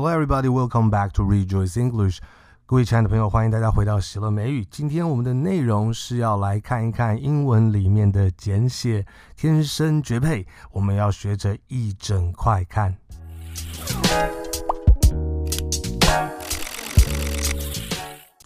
Hello, everybody. Welcome back to Rejoice English. 各位亲爱的朋友，欢迎大家回到喜乐美语。今天我们的内容是要来看一看英文里面的简写，天生绝配。我们要学着一整块看。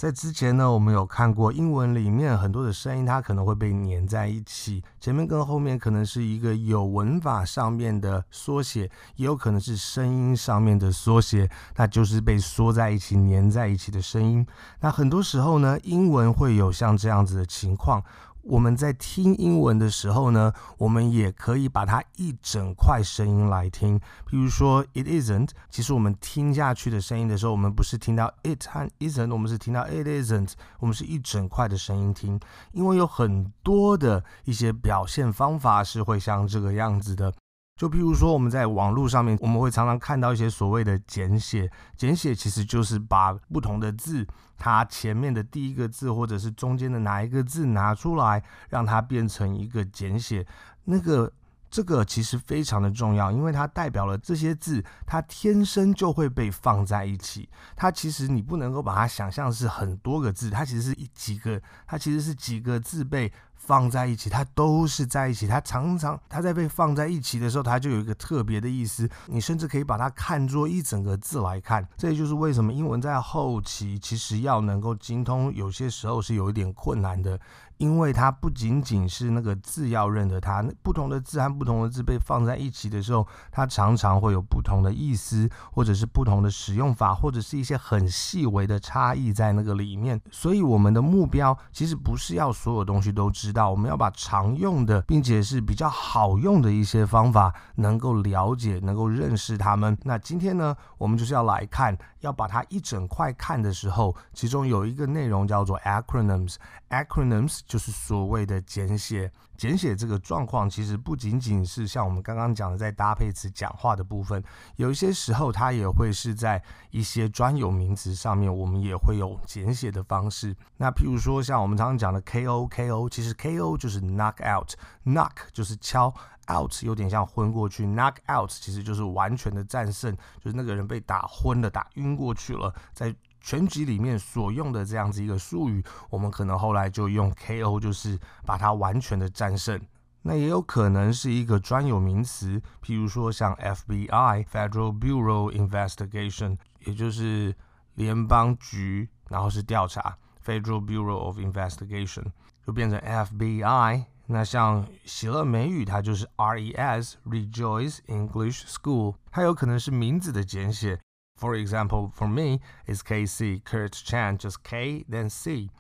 在之前呢，我们有看过英文里面很多的声音，它可能会被粘在一起，前面跟后面可能是一个有文法上面的缩写，也有可能是声音上面的缩写，那就是被缩在一起、粘在一起的声音。那很多时候呢，英文会有像这样子的情况。我们在听英文的时候呢，我们也可以把它一整块声音来听。比如说，it isn't，其实我们听下去的声音的时候，我们不是听到 it 和 isn't，我们是听到 it isn't，我们是一整块的声音听。因为有很多的一些表现方法是会像这个样子的。就譬如说，我们在网络上面，我们会常常看到一些所谓的简写。简写其实就是把不同的字，它前面的第一个字，或者是中间的哪一个字拿出来，让它变成一个简写。那个。这个其实非常的重要，因为它代表了这些字，它天生就会被放在一起。它其实你不能够把它想象是很多个字，它其实是一几个，它其实是几个字被放在一起，它都是在一起。它常常它在被放在一起的时候，它就有一个特别的意思。你甚至可以把它看作一整个字来看。这也就是为什么英文在后期其实要能够精通，有些时候是有一点困难的。因为它不仅仅是那个字要认得它，不同的字和不同的字被放在一起的时候，它常常会有不同的意思，或者是不同的使用法，或者是一些很细微的差异在那个里面。所以我们的目标其实不是要所有东西都知道，我们要把常用的，并且是比较好用的一些方法能够了解，能够认识它们。那今天呢，我们就是要来看，要把它一整块看的时候，其中有一个内容叫做 acronyms。acronyms。就是所谓的简写，简写这个状况其实不仅仅是像我们刚刚讲的在搭配词讲话的部分，有一些时候它也会是在一些专有名词上面，我们也会有简写的方式。那譬如说像我们常常讲的 KO，KO 其实 KO 就是 knock out，knock 就是敲，out 有点像昏过去，knock out 其实就是完全的战胜，就是那个人被打昏了，打晕过去了，在。拳击里面所用的这样子一个术语，我们可能后来就用 KO，就是把它完全的战胜。那也有可能是一个专有名词，譬如说像 FBI（Federal Bureau Investigation），也就是联邦局，然后是调查 （Federal Bureau of Investigation），就变成 FBI。那像喜乐美语，它就是 RES（Rejoice English School），它有可能是名字的简写。For example, for me, is KC, Kurt Chan, just K then C。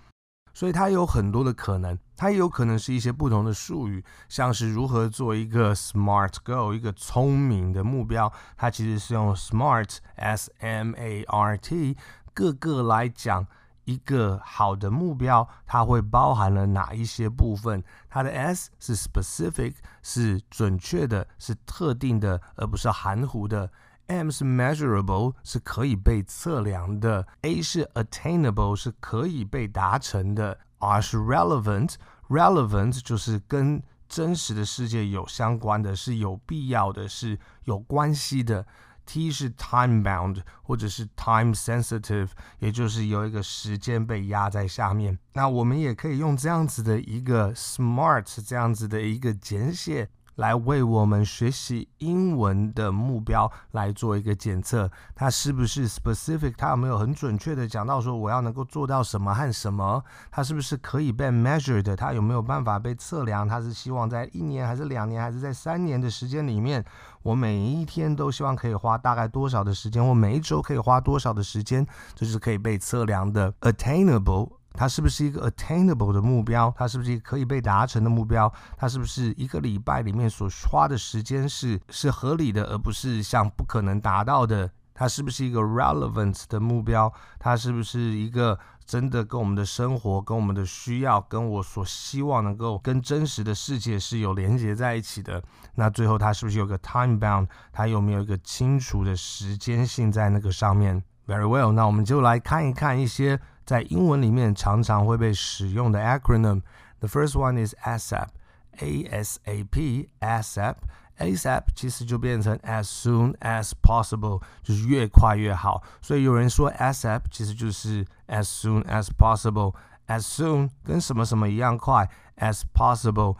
所以它有很多的可能，它也有可能是一些不同的术语，像是如何做一个 SMART goal，一个聪明的目标，它其实是用 SMART, S-M-A-R-T，各个来讲一个好的目标，它会包含了哪一些部分？它的 S 是 specific，是准确的，是特定的，而不是含糊的。M 是 measurable，是可以被测量的；A 是 attainable，是可以被达成的；R 是 relevant，relevant 就是跟真实的世界有相关的，是有必要的，是有关系的；T 是 time bound，或者是 time sensitive，也就是有一个时间被压在下面。那我们也可以用这样子的一个 SMART 这样子的一个简写。来为我们学习英文的目标来做一个检测，它是不是 specific？它有没有很准确的讲到说我要能够做到什么和什么？它是不是可以被 measured？它有没有办法被测量？它是希望在一年还是两年还是在三年的时间里面，我每一天都希望可以花大概多少的时间，或每一周可以花多少的时间，这就是可以被测量的 attainable。它是不是一个 attainable 的目标？它是不是一个可以被达成的目标？它是不是一个礼拜里面所花的时间是是合理的，而不是像不可能达到的？它是不是一个 relevant 的目标？它是不是一个真的跟我们的生活、跟我们的需要、跟我所希望能够跟真实的世界是有连接在一起的？那最后它是不是有个 time bound？它有没有一个清楚的时间性在那个上面？Very well，那我们就来看一看一些。在英文里面常常会被使用的 acronym，the first one is ASAP，A S A P，ASAP， ASAP 其实就变成 as soon as possible，就是越快越好。所以有人说 ASAP 其实就是 as soon as possible。as soon 跟什么什么一样快，as possible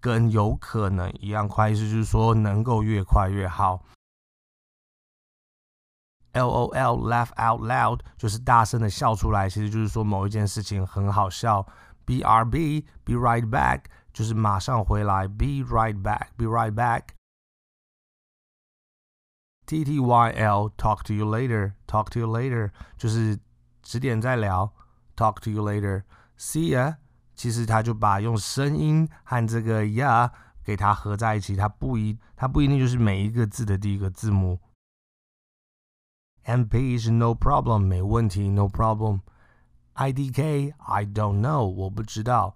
跟有可能一样快，意思就是说能够越快越好。 LOL laugh out loud 就是大声的笑出来，其实就是说某一件事情很好笑。BRB be right back 就是马上回来，be right back be right back。TTYL talk to you later talk to you later 就是迟点再聊，talk to you later。See ya，其实他就把用声音和这个 ya 给它合在一起，它不一它不一定就是每一个字的第一个字母。 MP 是 no problem，没问题，no problem。IDK I don't know，我不知道。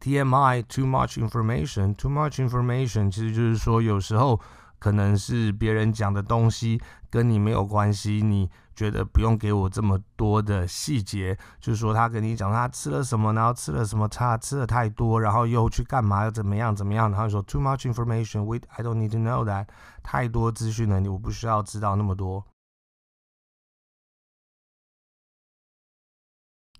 TMI too much information，too much information，其实就是说有时候可能是别人讲的东西跟你没有关系，你觉得不用给我这么多的细节，就是说他跟你讲他吃了什么，然后吃了什么，他吃了太多，然后又去干嘛，又怎么样怎么样，然后说 too much information，wait I don't need to know that，太多资讯了，你我不需要知道那么多。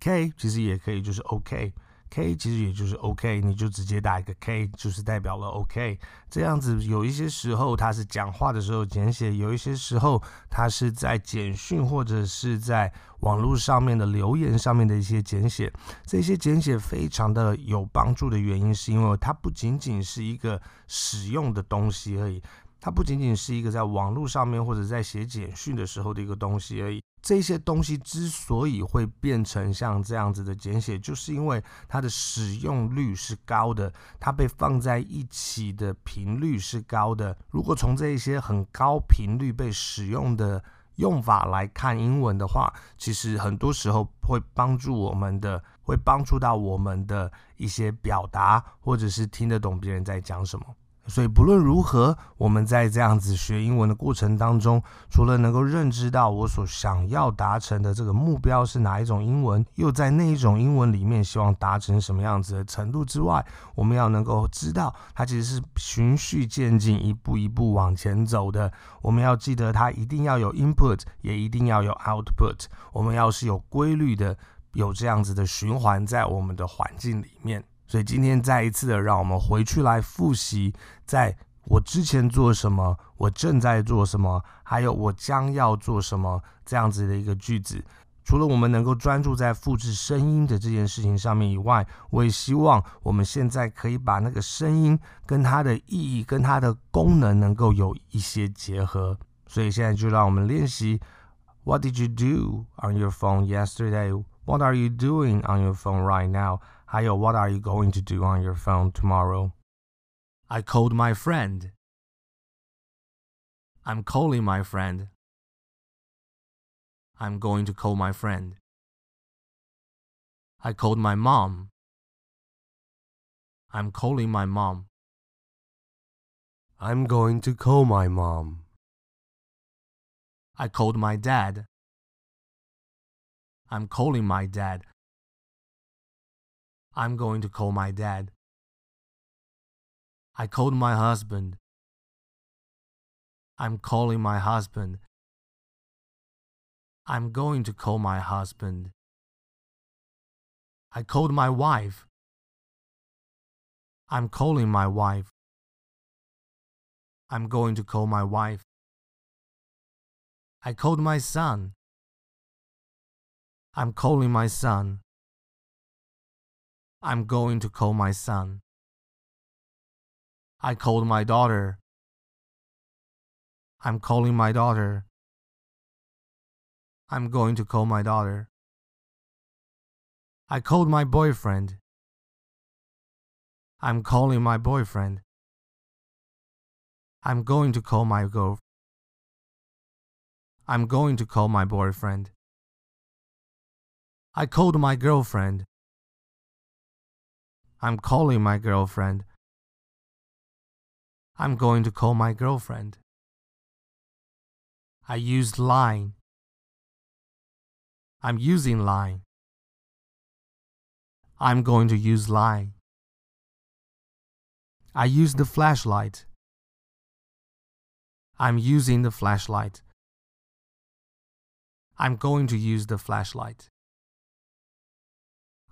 K 其实也可以，就是 OK，K 其实也就是 OK，你就直接打一个 K，就是代表了 OK。这样子有一些时候它是讲话的时候简写，有一些时候它是在简讯或者是在网络上面的留言上面的一些简写。这些简写非常的有帮助的原因，是因为它不仅仅是一个使用的东西而已，它不仅仅是一个在网络上面或者在写简讯的时候的一个东西而已。这些东西之所以会变成像这样子的简写，就是因为它的使用率是高的，它被放在一起的频率是高的。如果从这一些很高频率被使用的用法来看英文的话，其实很多时候会帮助我们的，会帮助到我们的一些表达，或者是听得懂别人在讲什么。所以不论如何，我们在这样子学英文的过程当中，除了能够认知到我所想要达成的这个目标是哪一种英文，又在那一种英文里面希望达成什么样子的程度之外，我们要能够知道它其实是循序渐进、一步一步往前走的。我们要记得它一定要有 input，也一定要有 output。我们要是有规律的，有这样子的循环在我们的环境里面。所以今天再一次的，让我们回去来复习，在我之前做什么，我正在做什么，还有我将要做什么这样子的一个句子。除了我们能够专注在复制声音的这件事情上面以外，我也希望我们现在可以把那个声音跟它的意义、跟它的功能能够有一些结合。所以现在就让我们练习：What did you do on your phone yesterday? What are you doing on your phone right now? 还有，What are you going to do on your phone tomorrow? I called my friend. I'm calling my friend. I'm going to call my friend. I called my mom. I'm calling my mom. I'm going to call my mom. I called my dad. I'm calling my dad. I'm going to call my dad. I called my husband. I'm calling my husband. I'm going to call my husband. I called my wife. I'm calling my wife. I'm going to call my wife. I called my son. I'm calling my son. I'm going to call my son. I called my daughter. I'm calling my daughter. I'm going to call my daughter. I called my boyfriend. I'm calling my boyfriend. I'm going to call my girl. I'm going to call my boyfriend. I called my girlfriend. I'm calling my girlfriend. I'm going to call my girlfriend. I used line. I'm using line. I'm going to use line. I used the flashlight. I'm using the flashlight. I'm going to use the flashlight.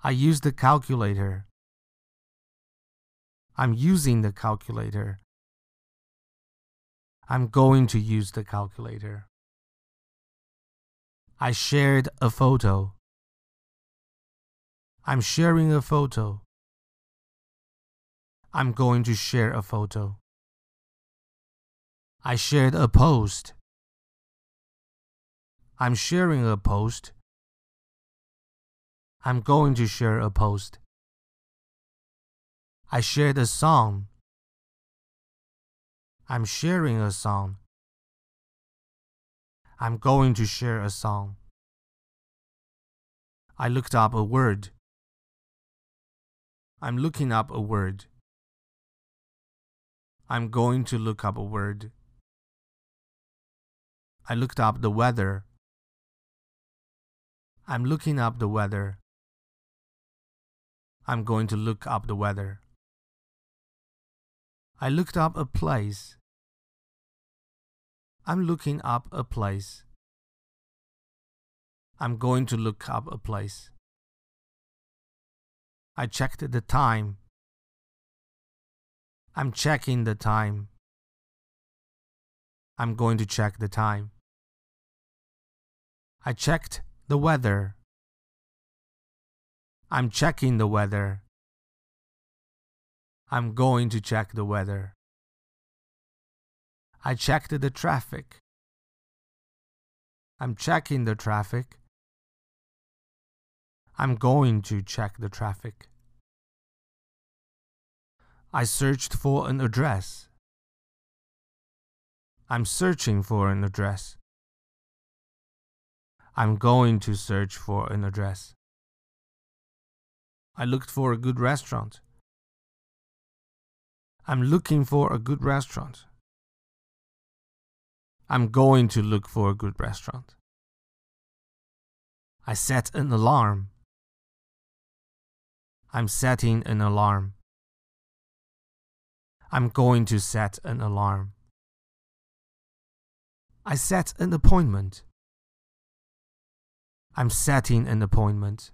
I use the calculator. I'm using the calculator. I'm going to use the calculator. I shared a photo. I'm sharing a photo. I'm going to share a photo. I shared a post. I'm sharing a post. I'm going to share a post. I shared a song. I'm sharing a song. I'm going to share a song. I looked up a word. I'm looking up a word. I'm going to look up a word. I looked up the weather. I'm looking up the weather. I'm going to look up the weather. I looked up a place. I'm looking up a place. I'm going to look up a place. I checked the time. I'm checking the time. I'm going to check the time. I checked the weather. I'm checking the weather. I'm going to check the weather. I checked the traffic. I'm checking the traffic. I'm going to check the traffic. I searched for an address. I'm searching for an address. I'm going to search for an address. I looked for a good restaurant. I'm looking for a good restaurant. I'm going to look for a good restaurant. I set an alarm. I'm setting an alarm. I'm going to set an alarm. I set an appointment. I'm setting an appointment.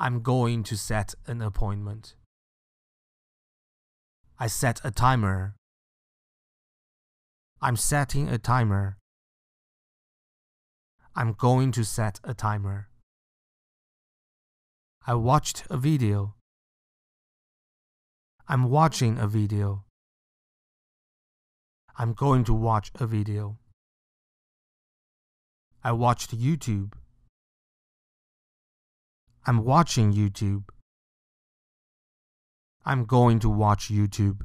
I'm going to set an appointment. I set a timer. I'm setting a timer. I'm going to set a timer. I watched a video. I'm watching a video. I'm going to watch a video. I watched YouTube. I'm watching YouTube. I'm going to watch YouTube.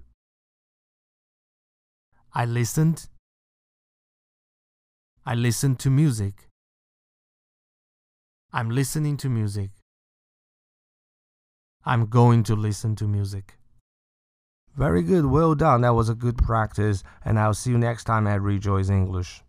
I listened. I listened to music. I'm listening to music. I'm going to listen to music. Very good. Well done. That was a good practice. And I'll see you next time at Rejoice English.